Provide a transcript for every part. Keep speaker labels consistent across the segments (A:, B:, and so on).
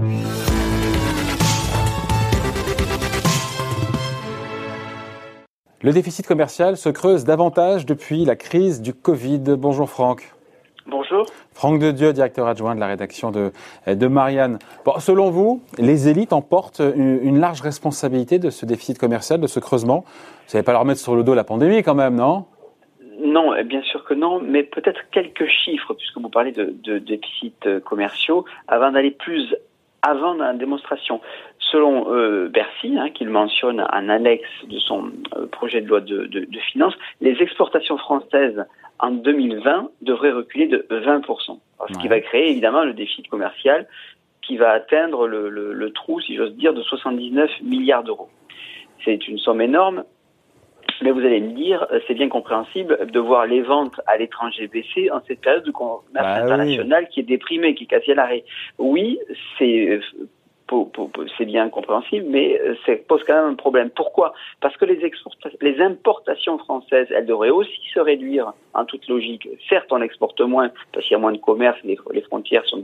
A: Le déficit commercial se creuse davantage depuis la crise du Covid. Bonjour Franck.
B: Bonjour.
A: Franck de Dieu, directeur adjoint de la rédaction de, de Marianne. Bon, selon vous, les élites emportent une, une, large responsabilité de ce déficit commercial, de ce creusement? Vous n'allez pas leur mettre sur le dos la pandémie quand même, non?
B: Non, bien sûr que non, mais peut-être quelques chiffres, puisque vous parlez de, de déficits euh, commerciaux, avant d'aller plus avant la démonstration. Selon euh, Bercy, hein, qu'il mentionne en annexe de son euh, projet de loi de, de, de, finances, les exportations françaises en 2020 devraient reculer de 20%. Alors, ce ouais. qui va créer évidemment le déficit commercial qui va atteindre le, le, le trou, si j'ose dire, de 79 milliards d'euros. C'est une somme énorme, mais vous allez me dire, c'est bien compréhensible de voir les ventes à l'étranger baisser en cette période de commerce bah international oui. qui est déprimée, qui est quasi à l'arrêt. Oui, c'est c'est bien compréhensible, mais ça pose quand même un problème. Pourquoi? Parce que les, les importations françaises, elles devraient aussi se réduire en toute logique. Certes, on exporte moins parce qu'il y a moins de commerce, les, les frontières sont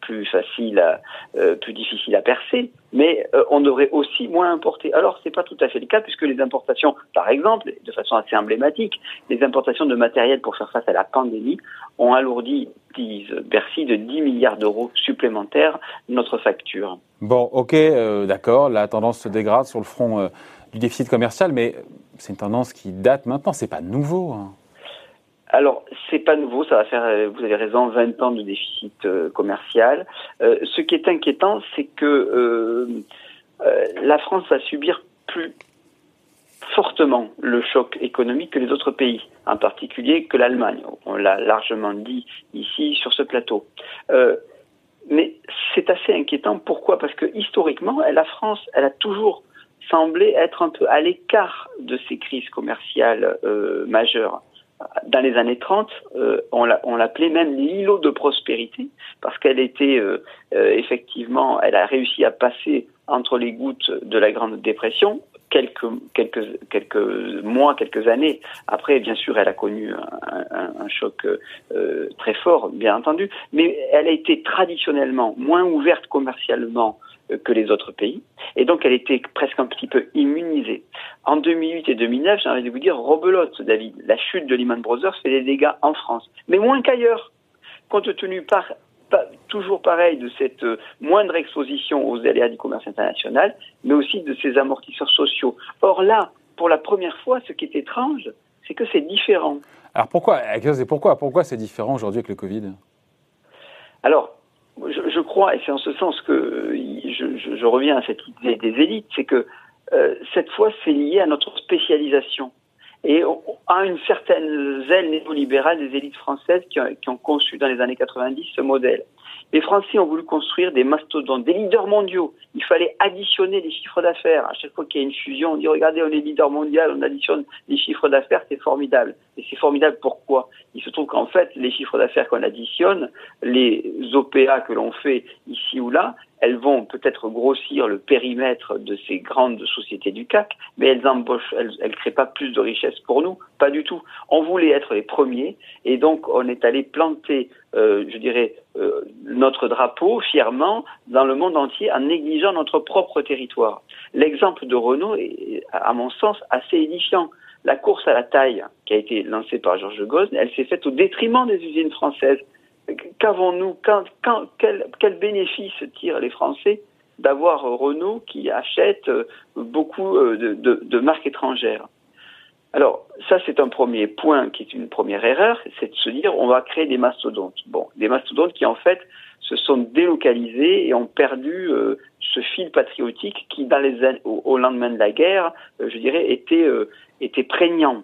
B: plus faciles, à, euh, plus difficiles à percer, mais euh, on devrait aussi moins importer. Alors, c'est pas tout à fait le cas puisque les importations, par exemple, de façon assez emblématique, les importations de matériel pour faire face à la pandémie ont alourdi, disent Bercy, de 10 milliards d'euros supplémentaires notre facture.
A: Bon, ok, euh, d'accord, la tendance se dégrade sur le front euh, du déficit commercial, mais c'est une tendance qui date maintenant, c'est pas nouveau. Hein.
B: Alors, c'est pas nouveau, ça va faire, vous avez raison, 20 ans de déficit euh, commercial. Euh, ce qui est inquiétant, c'est que euh, la France va subir plus fortement le choc économique que les autres pays, en particulier que l'Allemagne. On l'a largement dit ici sur ce plateau. mais c'est assez inquiétant. Pourquoi? Parce que historiquement, la France, elle a toujours semblé être un peu à l'écart de ces crises commerciales majeures dans les années 30, euh, on l'appelait même l'îlot de prospérité parce qu'elle était euh, euh, effectivement, elle a réussi à passer entre les gouttes de la Grande Dépression quelques quelques quelques mois, quelques années après. Bien sûr, elle a connu un, un, choc euh, très fort, bien entendu, mais elle a été traditionnellement moins ouverte commercialement que les autres pays. Et donc, elle était presque un petit peu immunisée. En 2008 et 2009, j'ai envie de vous dire, rebelote, David. La chute de Lehman Brothers fait des dégâts en France, mais moins qu'ailleurs. Compte tenu par, pas, toujours pareil de cette euh, moindre exposition aux aléas du commerce international, mais aussi de ces amortisseurs sociaux. Or là, pour la première fois, ce qui est étrange, c'est que c'est différent.
A: Alors pourquoi Pourquoi, pourquoi c'est différent aujourd'hui avec le Covid?
B: Alors, je, crois, et c'est en ce sens que je, reviens à cette idée des élites, c'est que euh, cette fois, c'est lié à notre spécialisation et à une certaine zèle néolibérale des élites françaises qui ont, conçu dans les années 90 ce modèle. Les Français ont voulu construire des mastodontes, des leaders mondiaux. Il fallait additionner les chiffres d'affaires. À chaque fois qu'il y a une fusion, on dit regardez, on est leader mondial, on additionne les chiffres d'affaires, c'est formidable. Et c'est formidable pourquoi? Il se trouve qu'en fait, les chiffres d'affaires qu'on additionne, les OPA que l'on fait ici ou là, elles vont peut-être grossir le périmètre de ces grandes sociétés du CAC, mais elles embauchent, elles, elles créent pas plus de richesse pour nous, pas du tout. On voulait être les premiers, et donc on est allé planter, euh, je dirais, euh, notre drapeau fièrement dans le monde entier en négligeant notre propre territoire. L'exemple de Renault est, à mon sens, assez édifiant. La course à la taille qui a été lancée par Georges Gosne, elle s'est faite au détriment des usines françaises qu'avons-nous quand, quel, bénéfice tirent les Français d'avoir Renault qui achète euh, beaucoup de marques étrangères? Alors, ça, c'est un premier point qui est une première erreur, c'est de se dire on va créer des mastodontes. Bon, des mastodontes qui, en fait, se sont délocalisés et ont perdu euh, ce fil patriotique qui, dans les au, au lendemain de la guerre, euh, je dirais, était, euh, était prégnant.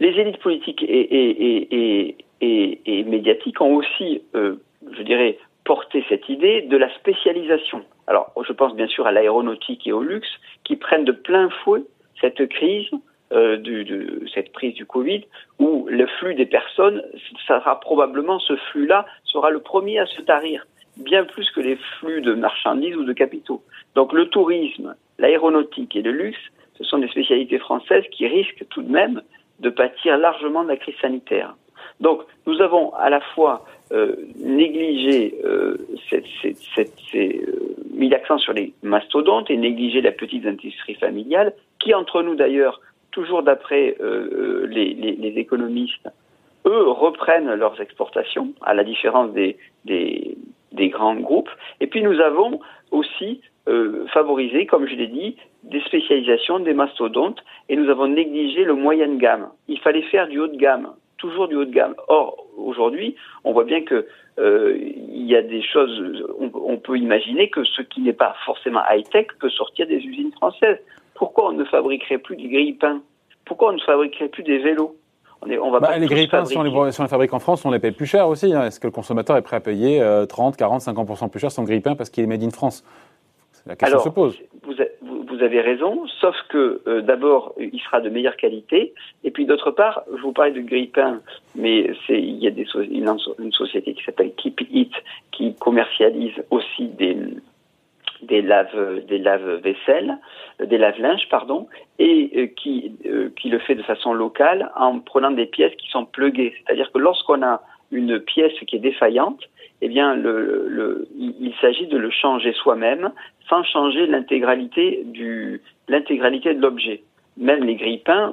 B: Les élites politiques et, et, et, et, médiatiques ont aussi, euh, je dirais, porté cette idée de la spécialisation. Alors, je pense bien sûr à l'aéronautique et au luxe qui prennent de plein fouet cette crise, euh, de cette prise du Covid, où le flux des personnes, sera probablement ce flux-là sera le premier à se tarir, bien plus que les flux de marchandises ou de capitaux. Donc le tourisme, l'aéronautique et le luxe, ce sont des spécialités françaises qui risquent tout de même de pâtir largement de la crise sanitaire. Donc, nous avons à la fois négliger cette, cette, cette, mis l'accent sur les mastodontes et négliger la petite industrie familiale, qui entre nous d'ailleurs, toujours d'après les, les, les, économistes, eux reprennent leurs exportations, à la différence des, grands groupes. Et puis nous avons aussi euh, favorisé, comme je l'ai dit, des spécialisations, des mastodontes, et nous avons négligé le moyen de gamme. Il fallait faire du haut de gamme, toujours du haut de gamme. Or, aujourd'hui, on voit bien que euh, il y a des choses, on, on peut imaginer que ce qui n'est pas forcément high-tech peut sortir des usines françaises. Pourquoi on ne fabriquerait plus du grille-pain Pourquoi on ne fabriquerait plus des vélos
A: bah, les grippins, si on les, fabrique en France, on les paye plus cher aussi. Hein. Est-ce que le consommateur est prêt à payer 30, 40, 50% plus cher son grippin parce qu'il est made in France?
B: La question se pose. Vous, vous, avez raison, sauf que euh, d'abord, il sera de meilleure qualité. Et puis d'autre part, je vous parlais de grippin, mais il y a des, une, une société qui s'appelle Keep It qui commercialise aussi des, des laves des laves vaisselle, des lave linges pardon, et euh, qui euh, qui le fait de façon locale en prenant des pièces qui sont pluguées. C'est-à-dire que lorsqu'on a une pièce qui est défaillante, eh bien il, s'agit de le changer soi-même sans changer l'intégralité du l'intégralité de l'objet. Même les grippins,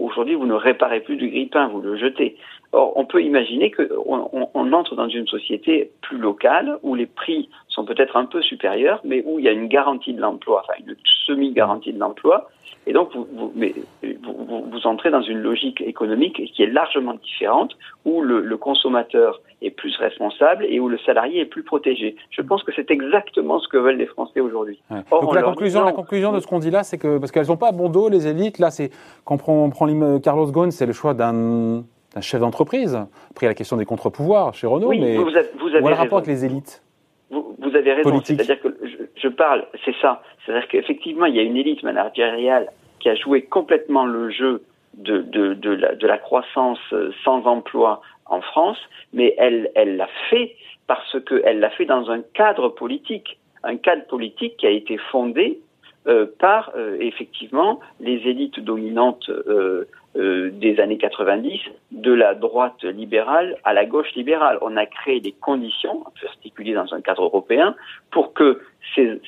B: aujourd'hui, vous ne réparez plus du grippin, vous le jetez. Or, on peut imaginer qu'on on, entre dans une société plus locale où les prix sont peut-être un peu supérieurs, mais où il y a une garantie de l'emploi, enfin une semi-garantie de l'emploi. Et donc, vous, vous, mais, vous, vous, entrez dans une logique économique qui est largement différente, où le, le, consommateur est plus responsable et où le salarié est plus protégé. Je pense que c'est exactement ce que veulent les Français aujourd'hui.
A: Donc la conclusion, la conclusion de ce qu'on dit là, c'est que parce qu'elles n'ont pas bon dos, les élites, là, c'est quand on prend, on prend Carlos Ghosn, c'est le choix d'un un chef d'entreprise. Après, il y a la question des contre-pouvoirs chez Renault, mais
B: vous avez, vous avez
A: le rapport avec les élites?
B: Avez raison. C'est-à-dire que je, je parle, c'est ça. C'est-à-dire qu'effectivement, il y a une élite managériale qui a joué complètement le jeu de, de, de, la, de la croissance euh, sans emploi en France, mais elle elle l'a fait parce qu'elle l'a fait dans un cadre politique, un cadre politique qui a été fondé euh, par euh, effectivement les élites dominantes euh, des années 90, de la droite libérale à la gauche libérale. On a créé des conditions, articulées dans un cadre européen, pour que ces,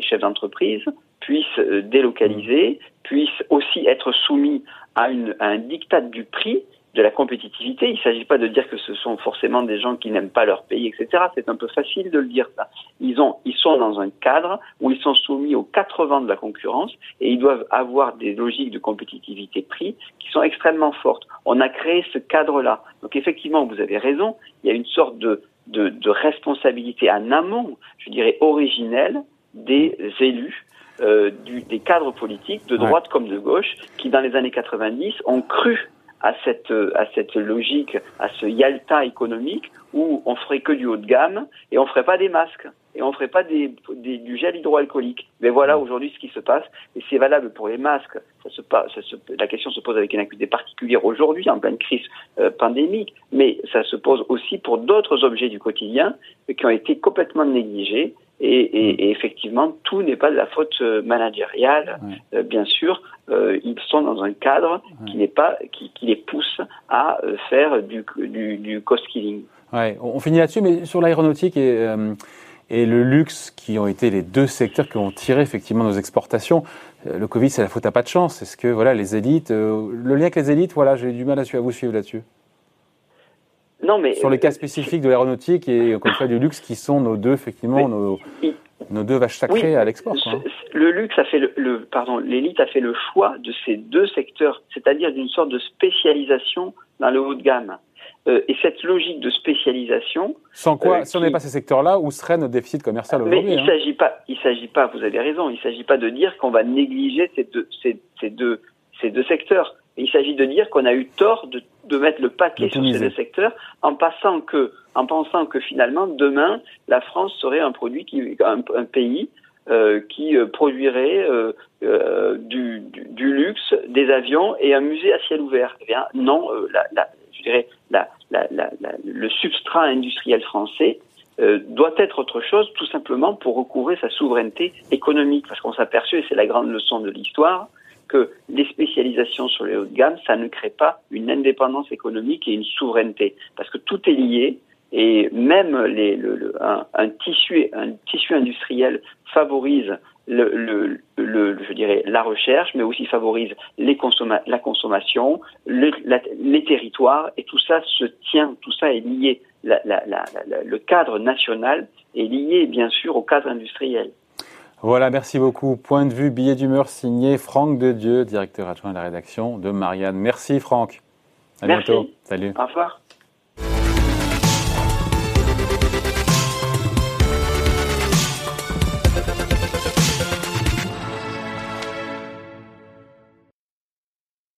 B: chefs d'entreprise puissent délocaliser, puissent aussi être soumis à, à un diktat du prix de la compétitivité. Il ne s'agit pas de dire que ce sont forcément des gens qui n'aiment pas leur pays, etc. C'est un peu facile de le dire ça. Ils ont, ils sont dans un cadre où ils sont soumis aux quatre vents de la concurrence et ils doivent avoir des logiques de compétitivité prix qui sont extrêmement fortes. On a créé ce cadre-là. Donc effectivement, vous avez raison. Il y a une sorte de, de, de responsabilité en amont, je dirais originelle, des élus euh, du, des cadres politiques de droite comme de gauche qui dans les années 90 ont cru à cette, à cette logique, à ce Yalta économique où on ferait que du haut de gamme et on ferait pas des masques et on ferait pas des, du gel hydroalcoolique. Mais voilà aujourd'hui ce qui se passe et c'est valable pour les masques. Ça se, ça se, la question se pose avec une acuité particulière aujourd'hui en pleine crise euh, pandémique, mais ça se pose aussi pour d'autres objets du quotidien qui ont été complètement négligés et, et, et, effectivement, tout n'est pas de la faute euh, managériale, euh, bien sûr. Euh, ils sont dans un cadre qui n'est pas, qui, qui, les pousse à faire du, du, du cost killing.
A: Ouais, on finit là-dessus, mais sur l'aéronautique et, et le luxe, qui ont été les deux secteurs qui ont tiré effectivement nos exportations. Le Covid, c'est la faute à pas de chance. Est-ce que voilà, les élites, le lien avec les élites, voilà, j'ai du mal à, à vous suivre là-dessus.
B: Non, mais
A: sur les cas spécifiques de l'aéronautique et une fois du luxe, qui sont nos deux effectivement nos, nos deux vaches sacrées à l'export.
B: Le luxe a fait le, le pardon, l'élite a fait le choix de ces deux secteurs, c'est-à-dire d'une sorte de spécialisation dans le haut de gamme. Euh, et cette logique de spécialisation.
A: Sans quoi, euh, si on n'est pas ces secteurs-là, où serait notre déficit commercial aujourd'hui
B: Mais il ne hein s'agit pas, il s'agit pas. Vous avez raison. Il s'agit pas de dire qu'on va négliger ces deux, ces, ces deux, ces deux secteurs. Il s'agit de dire qu'on a eu tort de de mettre le paquet sur ces deux secteurs en passant que, en pensant que finalement demain la France serait un produit qui, un, un pays euh, qui euh, produirait euh, euh du, du, du, luxe, des avions et un musée à ciel ouvert. Eh bien non, la, la, je dirais la, le substrat industriel français doit être autre chose, tout simplement pour recouvrer sa souveraineté économique, parce qu'on s'aperçut, et c'est la grande leçon de l'histoire, que les spécialisations sur les hauts de gamme, ça ne crée pas une indépendance économique et une souveraineté, parce que tout est lié Et même les, le, un, tissu, un tissu industriel favorise le, je dirais la recherche, mais aussi favorise les consomma la consommation, les territoires, et tout ça se tient, tout ça est lié. Le cadre national est lié bien sûr au cadre industriel.
A: Voilà, merci beaucoup. Point de vue, billet d'humeur signé Franck de Dieu, directeur adjoint de la rédaction de Marianne. Merci Franck. À bientôt.
B: Salut. Au revoir.